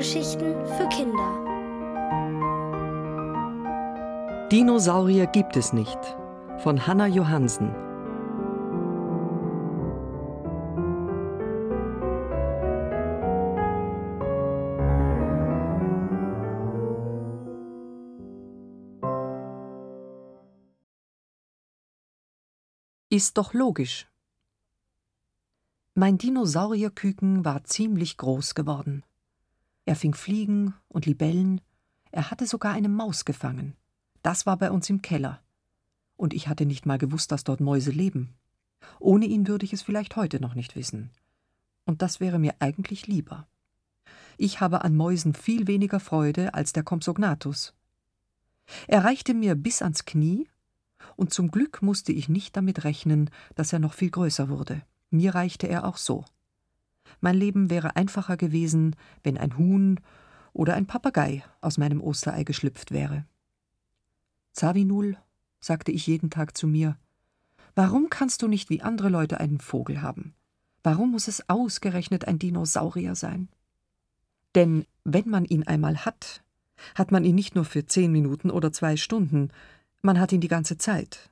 Hörgeschichten für Kinder. Dinosaurier gibt es nicht von Hanna Johansen. Ist doch logisch. Mein Dinosaurierküken war ziemlich groß geworden. Er fing Fliegen und Libellen, er hatte sogar eine Maus gefangen. Das war bei uns im Keller. Und ich hatte nicht mal gewusst, dass dort Mäuse leben. Ohne ihn würde ich es vielleicht heute noch nicht wissen. Und das wäre mir eigentlich lieber. Ich habe an Mäusen viel weniger Freude als der Compsognathus. Er reichte mir bis ans Knie, und zum Glück musste ich nicht damit rechnen, dass er noch viel größer wurde. Mir reichte er auch so. Mein Leben wäre einfacher gewesen, wenn ein Huhn oder ein Papagei aus meinem Osterei geschlüpft wäre. Zawinul, sagte ich jeden Tag zu mir, warum kannst du nicht wie andere Leute einen Vogel haben? Warum muss es ausgerechnet ein Dinosaurier sein? Denn wenn man ihn einmal hat, hat man ihn nicht nur für zehn Minuten oder zwei Stunden, man hat ihn die ganze Zeit.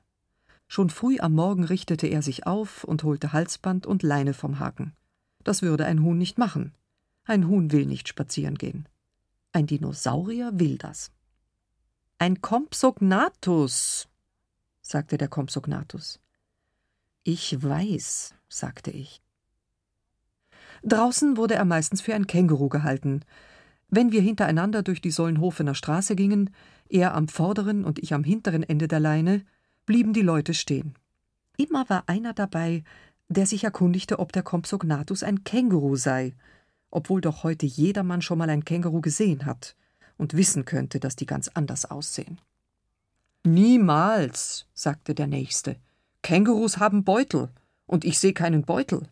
Schon früh am Morgen richtete er sich auf und holte Halsband und Leine vom Haken. Das würde ein Huhn nicht machen. Ein Huhn will nicht spazieren gehen. Ein Dinosaurier will das. Ein Compsognathus, sagte der Compsognathus. Ich weiß, sagte ich. Draußen wurde er meistens für ein Känguru gehalten. Wenn wir hintereinander durch die Sollenhofener Straße gingen, er am vorderen und ich am hinteren Ende der Leine, blieben die Leute stehen. Immer war einer dabei, der sich erkundigte, ob der Compsognathus ein Känguru sei, obwohl doch heute jedermann schon mal ein Känguru gesehen hat und wissen könnte, dass die ganz anders aussehen. Niemals, sagte der Nächste. Kängurus haben Beutel, und ich sehe keinen Beutel.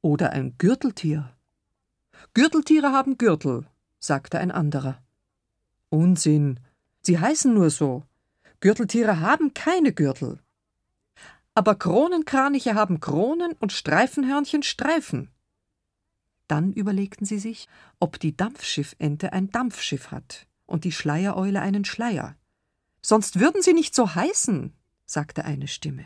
Oder ein Gürteltier. Gürteltiere haben Gürtel, sagte ein anderer. Unsinn. Sie heißen nur so. Gürteltiere haben keine Gürtel. Aber Kronenkraniche haben Kronen und Streifenhörnchen Streifen. Dann überlegten sie sich, ob die Dampfschiffente ein Dampfschiff hat und die Schleiereule einen Schleier. Sonst würden sie nicht so heißen, sagte eine Stimme.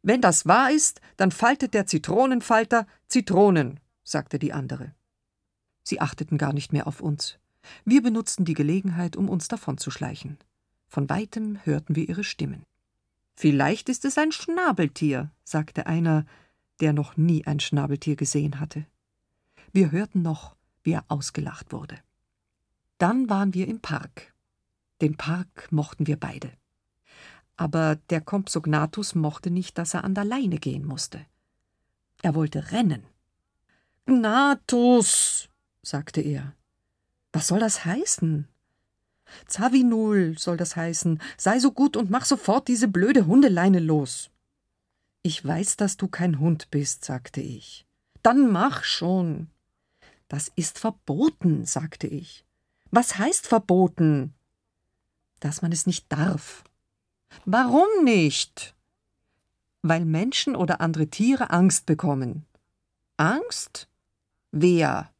Wenn das wahr ist, dann faltet der Zitronenfalter Zitronen, sagte die andere. Sie achteten gar nicht mehr auf uns. Wir benutzten die Gelegenheit, um uns davonzuschleichen. Von weitem hörten wir ihre Stimmen. Vielleicht ist es ein Schnabeltier, sagte einer, der noch nie ein Schnabeltier gesehen hatte. Wir hörten noch, wie er ausgelacht wurde. Dann waren wir im Park. Den Park mochten wir beide. Aber der Compsognathus mochte nicht, dass er an der Leine gehen musste. Er wollte rennen. Gnathus, sagte er. Was soll das heißen? Zavinul soll das heißen. Sei so gut und mach sofort diese blöde Hundeleine los. Ich weiß, dass du kein Hund bist, sagte ich. Dann mach schon. Das ist verboten, sagte ich. Was heißt verboten? Dass man es nicht darf. Warum nicht? Weil Menschen oder andere Tiere Angst bekommen. Angst? Wer?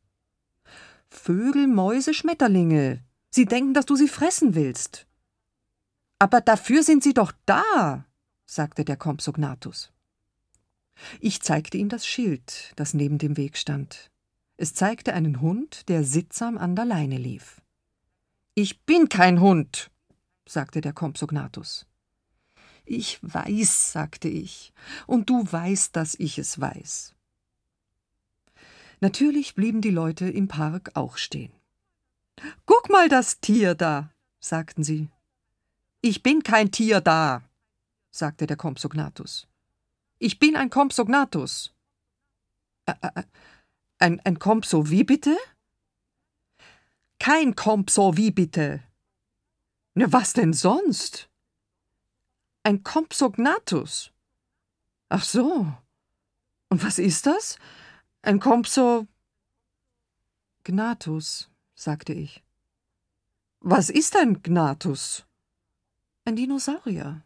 Vögel, Mäuse, Schmetterlinge. Sie denken, dass du sie fressen willst. Aber dafür sind sie doch da, sagte der Compsognathus. Ich zeigte ihm das Schild, das neben dem Weg stand. Es zeigte einen Hund, der sittsam an der Leine lief. Ich bin kein Hund, sagte der Compsognathus. Ich weiß, sagte ich, und du weißt, dass ich es weiß. Natürlich blieben die Leute im Park auch stehen. Guck mal das Tier da, sagten sie. Ich bin kein Tier da, sagte der Compsognathus. Ich bin ein Compsognathus. Ä äh, ein, ein Compso wie bitte? Kein Compso wie bitte. Na, was denn sonst? Ein Compsognathus. Ach so. Und was ist das? Ein Compso. Gnathus sagte ich. Was ist ein Gnathus? Ein Dinosaurier.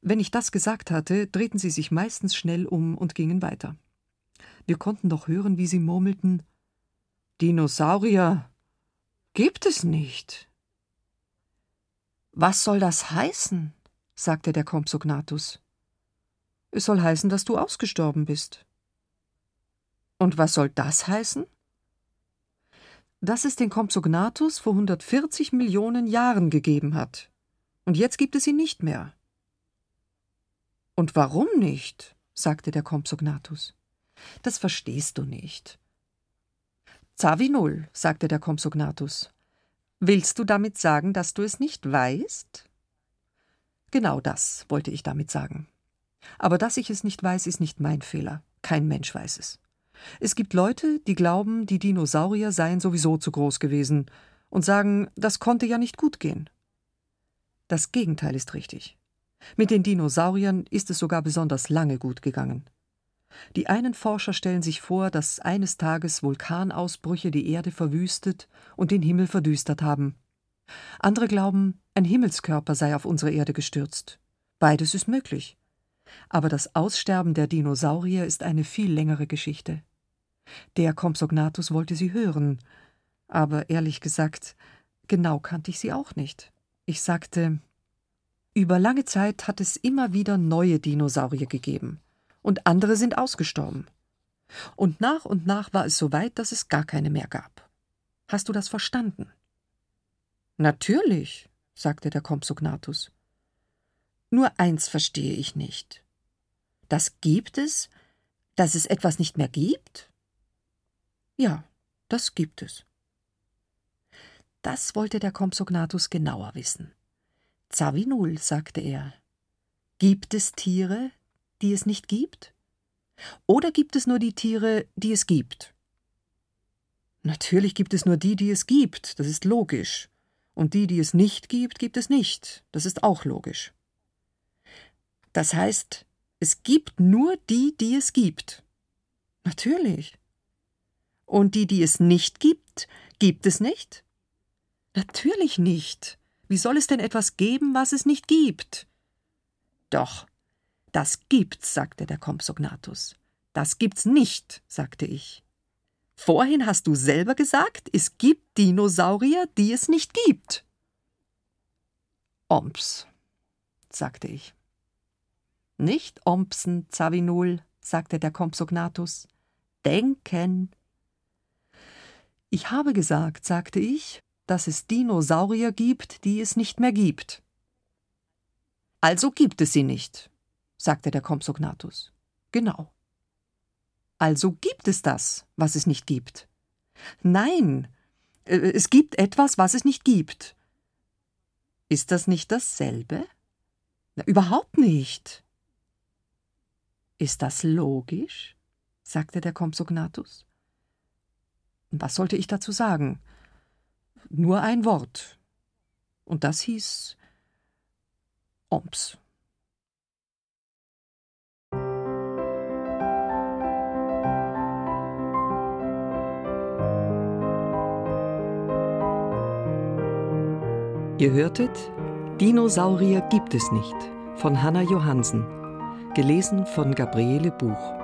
Wenn ich das gesagt hatte, drehten sie sich meistens schnell um und gingen weiter. Wir konnten doch hören, wie sie murmelten Dinosaurier gibt es nicht. Was soll das heißen? sagte der Compsognathus. Es soll heißen, dass du ausgestorben bist. Und was soll das heißen? Dass es den Compsognathus vor 140 Millionen Jahren gegeben hat. Und jetzt gibt es ihn nicht mehr. Und warum nicht? sagte der Compsognathus. Das verstehst du nicht. Zavi null, sagte der Compsognathus. Willst du damit sagen, dass du es nicht weißt? Genau das wollte ich damit sagen. Aber dass ich es nicht weiß, ist nicht mein Fehler. Kein Mensch weiß es. Es gibt Leute, die glauben, die Dinosaurier seien sowieso zu groß gewesen und sagen, das konnte ja nicht gut gehen. Das Gegenteil ist richtig. Mit den Dinosauriern ist es sogar besonders lange gut gegangen. Die einen Forscher stellen sich vor, dass eines Tages Vulkanausbrüche die Erde verwüstet und den Himmel verdüstert haben. Andere glauben, ein Himmelskörper sei auf unsere Erde gestürzt. Beides ist möglich. Aber das Aussterben der Dinosaurier ist eine viel längere Geschichte. Der Compsognathus wollte sie hören, aber ehrlich gesagt, genau kannte ich sie auch nicht. Ich sagte, über lange Zeit hat es immer wieder neue Dinosaurier gegeben, und andere sind ausgestorben. Und nach und nach war es so weit, dass es gar keine mehr gab. Hast du das verstanden? Natürlich, sagte der Compsognathus. Nur eins verstehe ich nicht. Das gibt es, dass es etwas nicht mehr gibt? Ja, das gibt es. Das wollte der Compsognathus genauer wissen. Zavinul, sagte er. Gibt es Tiere, die es nicht gibt? Oder gibt es nur die Tiere, die es gibt? Natürlich gibt es nur die, die es gibt, das ist logisch. Und die, die es nicht gibt, gibt es nicht, das ist auch logisch. Das heißt, es gibt nur die, die es gibt. Natürlich. Und die, die es nicht gibt, gibt es nicht? Natürlich nicht. Wie soll es denn etwas geben, was es nicht gibt? Doch, das gibt's, sagte der Compsognathus. Das gibt's nicht, sagte ich. Vorhin hast du selber gesagt, es gibt Dinosaurier, die es nicht gibt. Omps, sagte ich. Nicht Ompsen, Zavinul, sagte der Compsognathus. Denken. Ich habe gesagt, sagte ich, dass es Dinosaurier gibt, die es nicht mehr gibt. Also gibt es sie nicht, sagte der Compsognathus. Genau. Also gibt es das, was es nicht gibt. Nein, äh, es gibt etwas, was es nicht gibt. Ist das nicht dasselbe? Na, überhaupt nicht. Ist das logisch? sagte der Compsognathus. Was sollte ich dazu sagen? Nur ein Wort. Und das hieß Oms. Ihr hörtet Dinosaurier gibt es nicht von Hanna Johansen, gelesen von Gabriele Buch.